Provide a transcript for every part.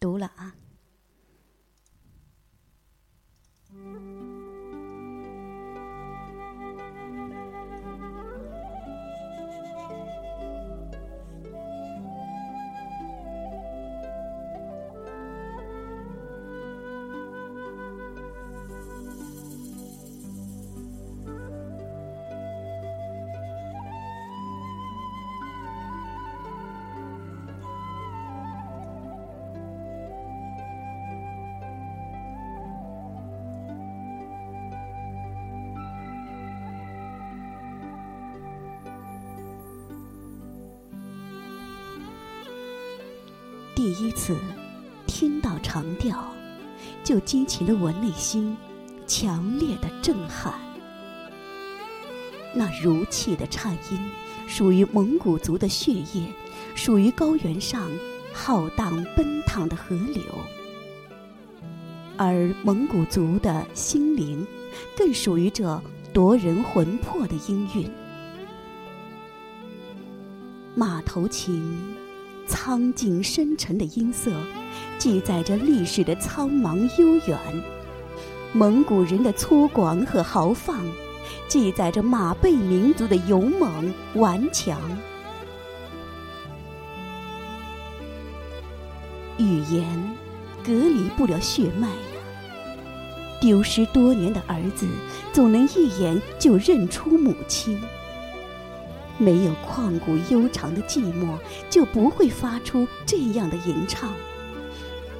读了啊。第一次听到长调，就激起了我内心强烈的震撼。那如泣的颤音，属于蒙古族的血液，属于高原上浩荡奔腾的河流，而蒙古族的心灵，更属于这夺人魂魄的音韵。马头琴。苍劲深沉的音色，记载着历史的苍茫悠远；蒙古人的粗犷和豪放，记载着马背民族的勇猛顽强。语言隔离不了血脉呀，丢失多年的儿子，总能一眼就认出母亲。没有旷古悠长的寂寞，就不会发出这样的吟唱；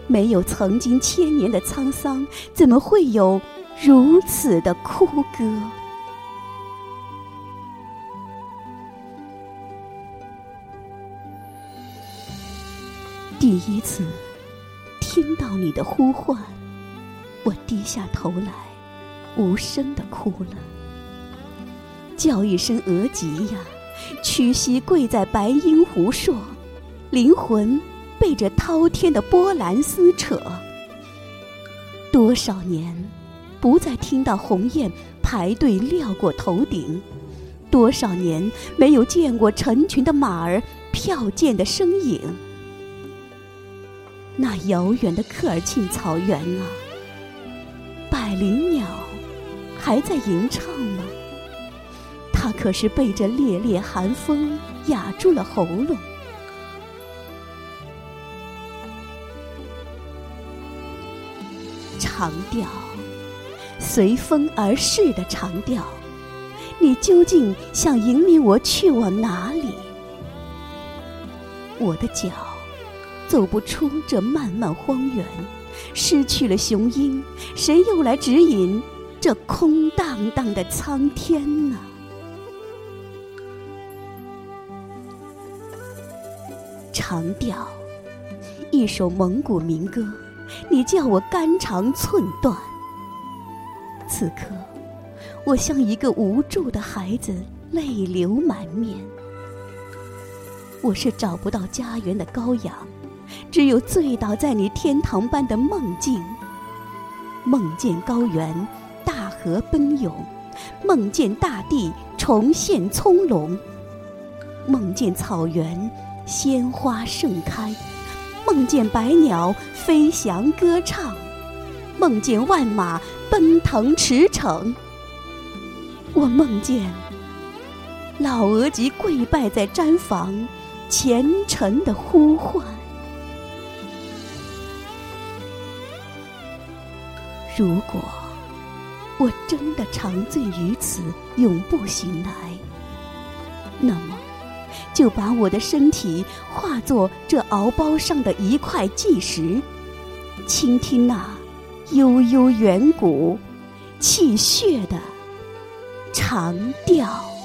没有曾经千年的沧桑，怎么会有如此的哭歌？第一次听到你的呼唤，我低下头来，无声的哭了，叫一声“额吉呀”。屈膝跪在白鹰湖朔，灵魂被这滔天的波澜撕扯。多少年，不再听到鸿雁排队掠过头顶；多少年，没有见过成群的马儿飘溅的身影。那遥远的科尔沁草原啊，百灵鸟还在吟唱吗？可是被这烈烈寒风哑住了喉咙。长调，随风而逝的长调，你究竟想引领我去往哪里？我的脚走不出这漫漫荒原，失去了雄鹰，谁又来指引这空荡荡的苍天呢？长调，一首蒙古民歌，你叫我肝肠寸断。此刻，我像一个无助的孩子，泪流满面。我是找不到家园的羔羊，只有醉倒在你天堂般的梦境。梦见高原大河奔涌，梦见大地重现葱茏，梦见草原。鲜花盛开，梦见百鸟飞翔歌唱，梦见万马奔腾驰骋。我梦见老额吉跪拜在毡房，虔诚的呼唤。如果我真的长醉于此，永不醒来，那么。就把我的身体化作这敖包上的一块巨石，倾听那悠悠远古、泣血的长调。